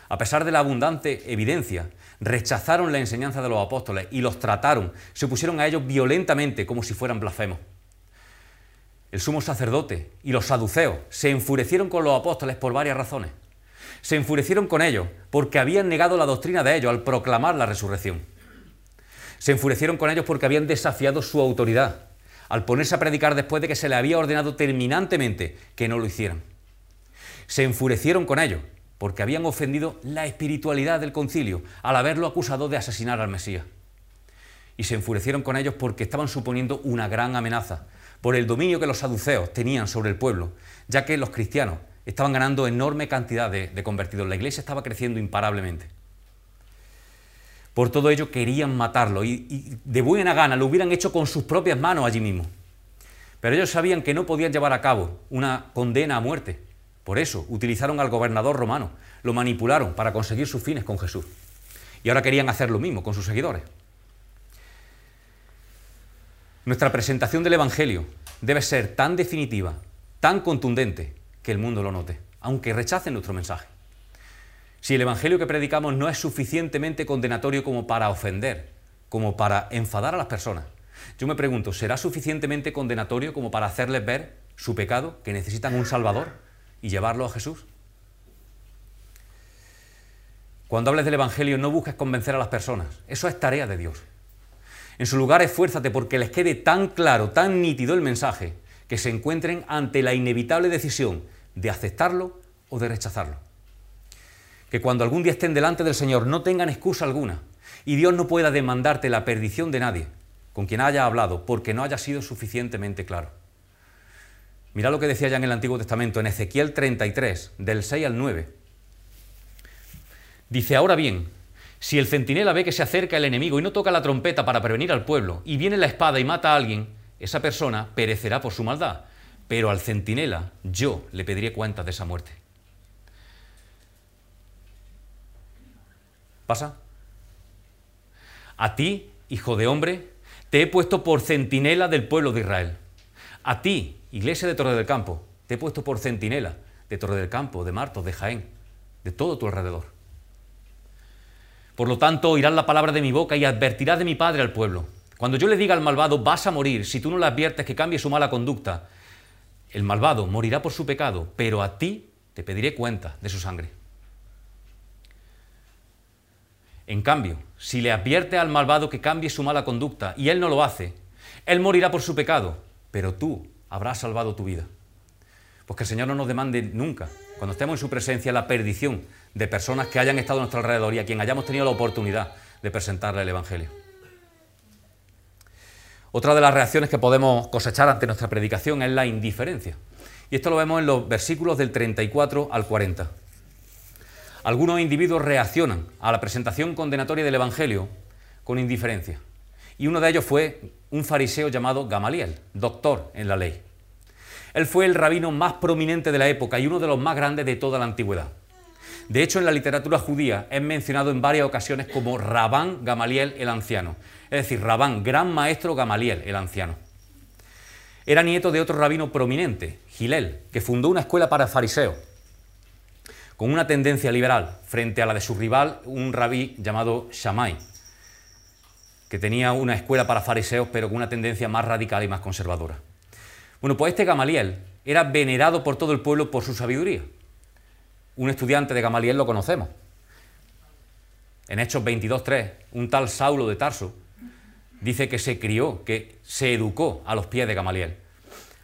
A pesar de la abundante evidencia, rechazaron la enseñanza de los apóstoles y los trataron, se opusieron a ellos violentamente como si fueran blasfemos. El sumo sacerdote y los saduceos se enfurecieron con los apóstoles por varias razones. Se enfurecieron con ellos porque habían negado la doctrina de ellos al proclamar la resurrección. Se enfurecieron con ellos porque habían desafiado su autoridad al ponerse a predicar después de que se le había ordenado terminantemente que no lo hicieran. Se enfurecieron con ellos porque habían ofendido la espiritualidad del concilio al haberlo acusado de asesinar al Mesías. Y se enfurecieron con ellos porque estaban suponiendo una gran amenaza por el dominio que los saduceos tenían sobre el pueblo, ya que los cristianos estaban ganando enorme cantidad de, convertidos, la iglesia estaba creciendo imparablemente. Por todo ello querían matarlo y, y de buena gana lo hubieran hecho con sus propias manos allí mismo. Pero ellos sabían que no podían llevar a cabo una condena a muerte. Por eso utilizaron al gobernador romano, lo manipularon para conseguir sus fines con Jesús. Y ahora querían hacer lo mismo con sus seguidores. Nuestra presentación del Evangelio debe ser tan definitiva, tan contundente, que el mundo lo note, aunque rechacen nuestro mensaje. Si el Evangelio que predicamos no es suficientemente condenatorio como para ofender, como para enfadar a las personas, yo me pregunto, ¿será suficientemente condenatorio como para hacerles ver su pecado, que necesitan un Salvador y llevarlo a Jesús? Cuando hables del Evangelio no busques convencer a las personas, eso es tarea de Dios. En su lugar esfuérzate porque les quede tan claro, tan nítido el mensaje, que se encuentren ante la inevitable decisión de aceptarlo o de rechazarlo. Que cuando algún día estén delante del Señor no tengan excusa alguna y Dios no pueda demandarte la perdición de nadie con quien haya hablado porque no haya sido suficientemente claro. Mira lo que decía ya en el Antiguo Testamento, en Ezequiel 33, del 6 al 9. Dice, ahora bien, si el centinela ve que se acerca el enemigo y no toca la trompeta para prevenir al pueblo, y viene la espada y mata a alguien, esa persona perecerá por su maldad, pero al centinela yo le pediré cuenta de esa muerte. ¿Pasa? A ti, hijo de hombre, te he puesto por centinela del pueblo de Israel. A ti, iglesia de Torre del Campo, te he puesto por centinela de Torre del Campo, de Martos, de Jaén, de todo tu alrededor. Por lo tanto, oirás la palabra de mi boca y advertirás de mi Padre al pueblo. Cuando yo le diga al malvado, vas a morir, si tú no le adviertes que cambie su mala conducta, el malvado morirá por su pecado, pero a ti te pediré cuenta de su sangre. En cambio, si le advierte al malvado que cambie su mala conducta y él no lo hace, él morirá por su pecado, pero tú habrás salvado tu vida. Pues que el Señor no nos demande nunca, cuando estemos en su presencia, la perdición de personas que hayan estado a nuestro alrededor y a quien hayamos tenido la oportunidad de presentarle el Evangelio. Otra de las reacciones que podemos cosechar ante nuestra predicación es la indiferencia. Y esto lo vemos en los versículos del 34 al 40. Algunos individuos reaccionan a la presentación condenatoria del Evangelio con indiferencia. y uno de ellos fue un fariseo llamado Gamaliel, doctor en la ley. Él fue el rabino más prominente de la época y uno de los más grandes de toda la antigüedad. De hecho, en la literatura judía es mencionado en varias ocasiones como Rabán Gamaliel el anciano, es decir, Rabán, gran maestro Gamaliel el anciano. Era nieto de otro rabino prominente, Gilel, que fundó una escuela para fariseos, con una tendencia liberal frente a la de su rival, un rabí llamado Shammai, que tenía una escuela para fariseos, pero con una tendencia más radical y más conservadora. Bueno, pues este Gamaliel era venerado por todo el pueblo por su sabiduría. Un estudiante de Gamaliel lo conocemos. En Hechos 22.3, un tal Saulo de Tarso dice que se crió, que se educó a los pies de Gamaliel.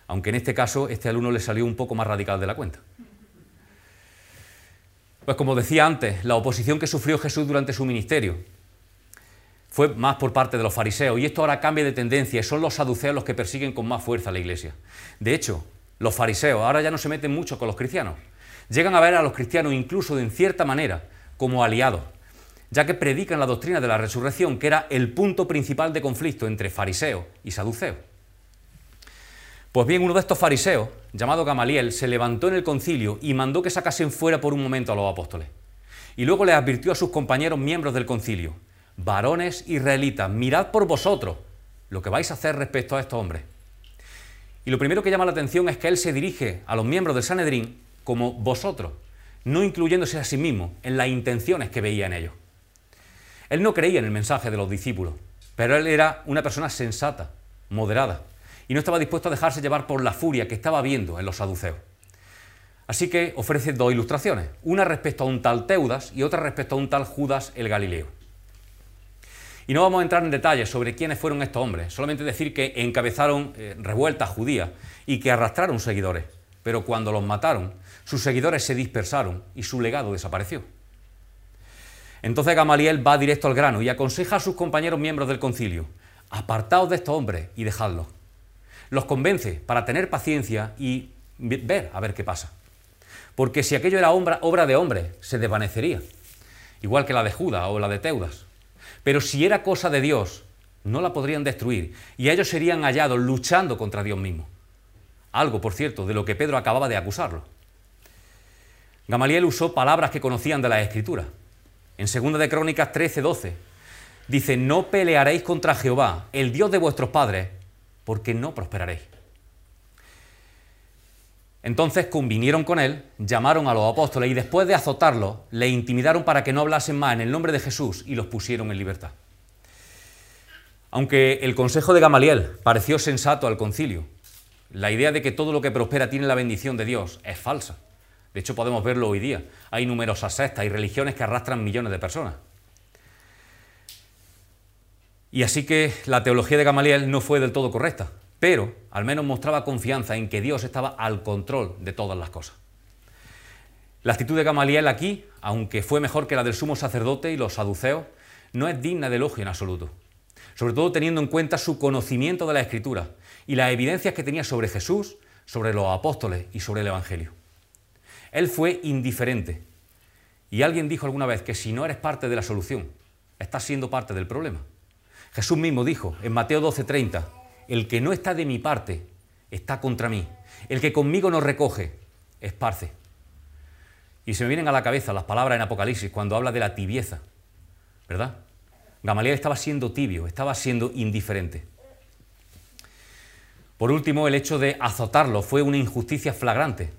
Aunque en este caso este alumno le salió un poco más radical de la cuenta. Pues como decía antes, la oposición que sufrió Jesús durante su ministerio fue más por parte de los fariseos y esto ahora cambia de tendencia son los saduceos los que persiguen con más fuerza a la iglesia. De hecho, los fariseos ahora ya no se meten mucho con los cristianos. Llegan a ver a los cristianos incluso en cierta manera como aliados, ya que predican la doctrina de la resurrección, que era el punto principal de conflicto entre fariseos y saduceos. Pues bien, uno de estos fariseos, llamado Gamaliel, se levantó en el concilio y mandó que sacasen fuera por un momento a los apóstoles. Y luego les advirtió a sus compañeros miembros del concilio, varones israelitas, mirad por vosotros lo que vais a hacer respecto a estos hombres. Y lo primero que llama la atención es que él se dirige a los miembros del Sanedrín como vosotros, no incluyéndose a sí mismo en las intenciones que veía en ellos. Él no creía en el mensaje de los discípulos, pero él era una persona sensata, moderada, y no estaba dispuesto a dejarse llevar por la furia que estaba viendo en los saduceos. Así que ofrece dos ilustraciones, una respecto a un tal Teudas y otra respecto a un tal Judas el Galileo. Y no vamos a entrar en detalles sobre quiénes fueron estos hombres, solamente decir que encabezaron eh, revueltas judías y que arrastraron seguidores, pero cuando los mataron, sus seguidores se dispersaron y su legado desapareció. Entonces Gamaliel va directo al grano y aconseja a sus compañeros miembros del concilio, apartaos de estos hombres y dejadlos los convence para tener paciencia y ver a ver qué pasa. Porque si aquello era obra, de hombre, se desvanecería, igual que la de Judas o la de Teudas. Pero si era cosa de Dios, no la podrían destruir y ellos serían hallados luchando contra Dios mismo. Algo, por cierto, de lo que Pedro acababa de acusarlo. Gamaliel usó palabras que conocían de la Escritura. En 2 de Crónicas 13, 12, dice, no pelearéis contra Jehová, el Dios de vuestros padres, porque no prosperaréis. Entonces convinieron con él, llamaron a los apóstoles y después de azotarlos, le intimidaron para que no hablasen más en el nombre de Jesús y los pusieron en libertad. Aunque el consejo de Gamaliel pareció sensato al concilio, la idea de que todo lo que prospera tiene la bendición de Dios es falsa. De hecho, podemos verlo hoy día. Hay numerosas sectas y religiones que arrastran millones de personas. Y así que la teología de Gamaliel no fue del todo correcta, pero al menos mostraba confianza en que Dios estaba al control de todas las cosas. La actitud de Gamaliel aquí, aunque fue mejor que la del sumo sacerdote y los saduceos, no es digna de elogio en absoluto, sobre todo teniendo en cuenta su conocimiento de la Escritura y las evidencias que tenía sobre Jesús, sobre los apóstoles y sobre el Evangelio. Él fue indiferente. Y alguien dijo alguna vez que si no eres parte de la solución, estás siendo parte del problema. Jesús mismo dijo en Mateo 12:30, el que no está de mi parte está contra mí. El que conmigo no recoge, esparce. Y se me vienen a la cabeza las palabras en Apocalipsis cuando habla de la tibieza, ¿verdad? Gamaliel estaba siendo tibio, estaba siendo indiferente. Por último, el hecho de azotarlo fue una injusticia flagrante.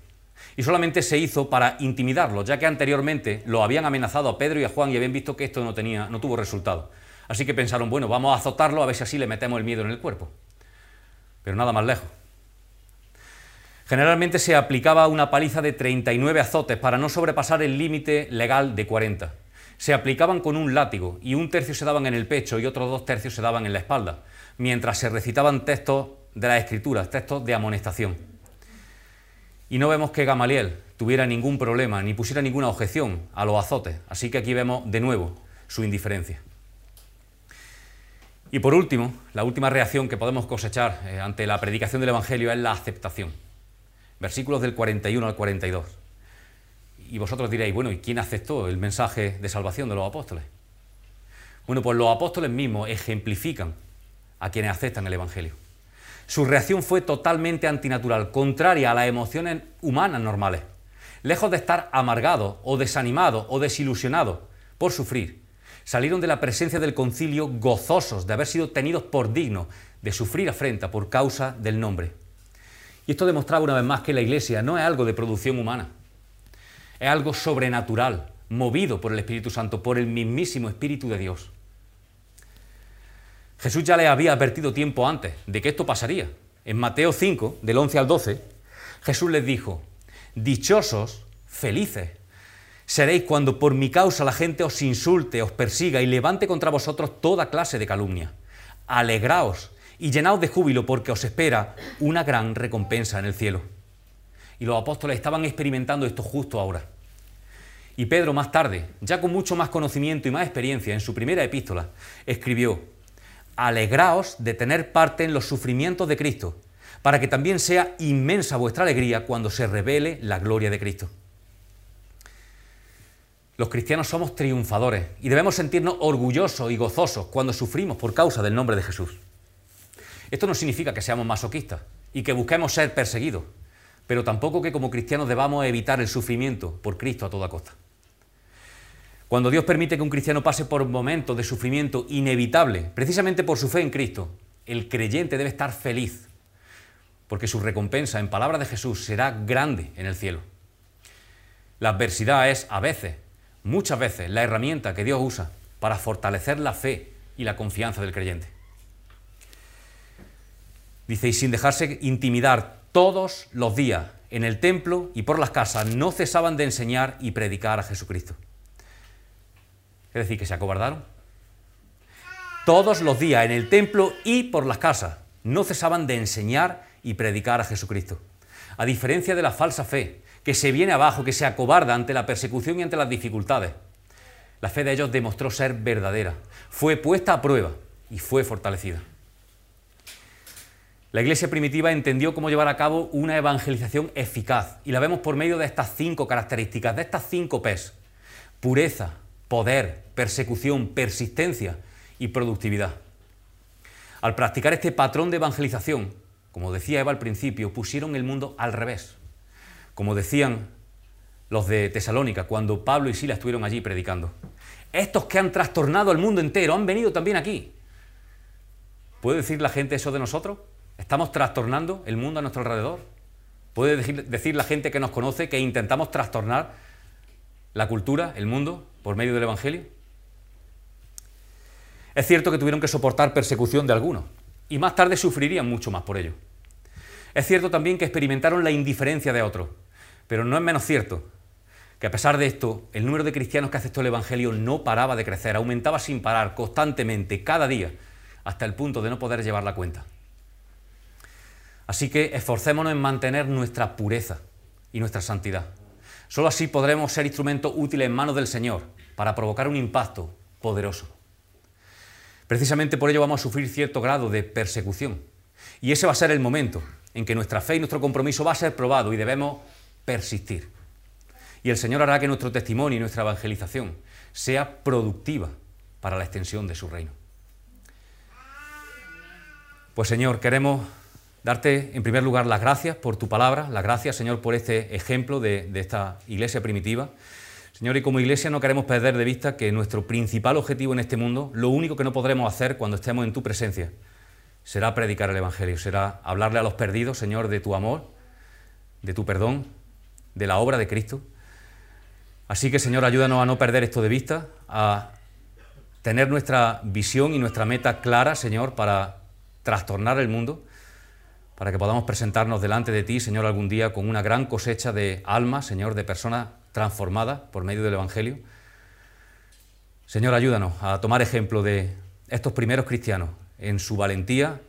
Y solamente se hizo para intimidarlo, ya que anteriormente lo habían amenazado a Pedro y a Juan y habían visto que esto no, tenía, no tuvo resultado. Así que pensaron, bueno, vamos a azotarlo a ver si así le metemos el miedo en el cuerpo. Pero nada más lejos. Generalmente se aplicaba una paliza de 39 azotes para no sobrepasar el límite legal de 40. Se aplicaban con un látigo y un tercio se daban en el pecho y otros dos tercios se daban en la espalda, mientras se recitaban textos de las escrituras, textos de amonestación. Y no vemos que Gamaliel tuviera ningún problema ni pusiera ninguna objeción a los azotes, así que aquí vemos de nuevo su indiferencia. Y por último, la última reacción que podemos cosechar eh, ante la predicación del Evangelio es la aceptación. Versículos del 41 al 42. Y vosotros diréis, bueno, ¿y quién aceptó el mensaje de salvación de los apóstoles? Bueno, pues los apóstoles mismos ejemplifican a quienes aceptan el Evangelio. Su reacción fue totalmente antinatural, contraria a las emociones humanas normales. Lejos de estar amargados o desanimados o desilusionados por sufrir, salieron de la presencia del concilio gozosos de haber sido tenidos por dignos de sufrir afrenta por causa del nombre. Y esto demostraba una vez más que la Iglesia no es algo de producción humana, es algo sobrenatural, movido por el Espíritu Santo, por el mismísimo Espíritu de Dios. Jesús ya le había advertido tiempo antes de que esto pasaría. En Mateo 5, del 11 al 12, Jesús les dijo, Dichosos, felices, seréis cuando por mi causa la gente os insulte, os persiga y levante contra vosotros toda clase de calumnia. Alegraos y llenaos de júbilo porque os espera una gran recompensa en el cielo. Y los apóstoles estaban experimentando esto justo ahora. Y Pedro más tarde, ya con mucho más conocimiento y más experiencia, en su primera epístola, escribió, Alegraos de tener parte en los sufrimientos de Cristo, para que también sea inmensa vuestra alegría cuando se revele la gloria de Cristo. Los cristianos somos triunfadores y debemos sentirnos orgullosos y gozosos cuando sufrimos por causa del nombre de Jesús. Esto no significa que seamos masoquistas y que busquemos ser perseguidos, pero tampoco que como cristianos debamos evitar el sufrimiento por Cristo a toda costa. Cuando Dios permite que un cristiano pase por momentos de sufrimiento inevitable, precisamente por su fe en Cristo, el creyente debe estar feliz, porque su recompensa, en palabras de Jesús, será grande en el cielo. La adversidad es, a veces, muchas veces, la herramienta que Dios usa para fortalecer la fe y la confianza del creyente. Dice, y sin dejarse intimidar todos los días en el templo y por las casas, no cesaban de enseñar y predicar a Jesucristo. Es decir, que se acobardaron. Todos los días en el templo y por las casas, no cesaban de enseñar y predicar a Jesucristo. A diferencia de la falsa fe, que se viene abajo, que se acobarda ante la persecución y ante las dificultades, la fe de ellos demostró ser verdadera, fue puesta a prueba y fue fortalecida. La iglesia primitiva entendió cómo llevar a cabo una evangelización eficaz y la vemos por medio de estas cinco características, de estas cinco P's. Pureza, poder, persecución, persistencia y productividad. Al practicar este patrón de evangelización, como decía Eva al principio, pusieron el mundo al revés. Como decían los de Tesalónica cuando Pablo y Sila estuvieron allí predicando. Estos que han trastornado el mundo entero han venido también aquí. ¿Puede decir la gente eso de nosotros? ¿Estamos trastornando el mundo a nuestro alrededor? ¿Puede decir, la gente que nos conoce que intentamos trastornar la cultura, el mundo, por medio del Evangelio? Es cierto que tuvieron que soportar persecución de algunos y más tarde sufrirían mucho más por ello. Es cierto también que experimentaron la indiferencia de otros, pero no es menos cierto que a pesar de esto, el número de cristianos que aceptó el Evangelio no paraba de crecer, aumentaba sin parar, constantemente, cada día, hasta el punto de no poder llevar la cuenta. Así que esforcémonos en mantener nuestra pureza y nuestra santidad. Solo así podremos ser instrumentos útiles en manos del Señor para provocar un impacto poderoso. Precisamente por ello vamos a sufrir cierto grado de persecución. Y ese va a ser el momento en que nuestra fe y nuestro compromiso va a ser probado y debemos persistir. Y el Señor hará que nuestro testimonio y nuestra evangelización sea productiva para la extensión de su reino. Pues Señor, queremos Darte, en primer lugar, las gracias por tu palabra, las gracias, Señor, por este ejemplo de, esta iglesia primitiva. Señor, y como iglesia no queremos perder de vista que nuestro principal objetivo en este mundo, lo único que no podremos hacer cuando estemos en tu presencia, será predicar el Evangelio, será hablarle a los perdidos, Señor, de tu amor, de tu perdón, de la obra de Cristo. Así que, Señor, ayúdanos a no perder esto de vista, a tener nuestra visión y nuestra meta clara, Señor, para trastornar el mundo para que podamos presentarnos delante de ti, Señor, algún día con una gran cosecha de almas, Señor, de personas transformadas por medio del Evangelio. Señor, ayúdanos a tomar ejemplo de estos primeros cristianos en su valentía,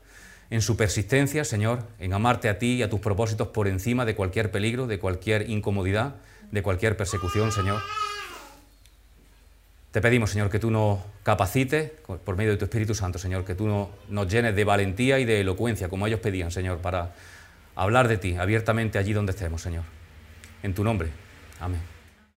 en su persistencia, Señor, en amarte a ti y a tus propósitos por encima de cualquier peligro, de cualquier incomodidad, de cualquier persecución, Señor. Te pedimos, Señor, que tú nos capacites por medio de tu Espíritu Santo, Señor, que tú nos llenes de valentía y de elocuencia, como ellos pedían, Señor, para hablar de ti abiertamente allí donde estemos, Señor. En tu nombre. Amén.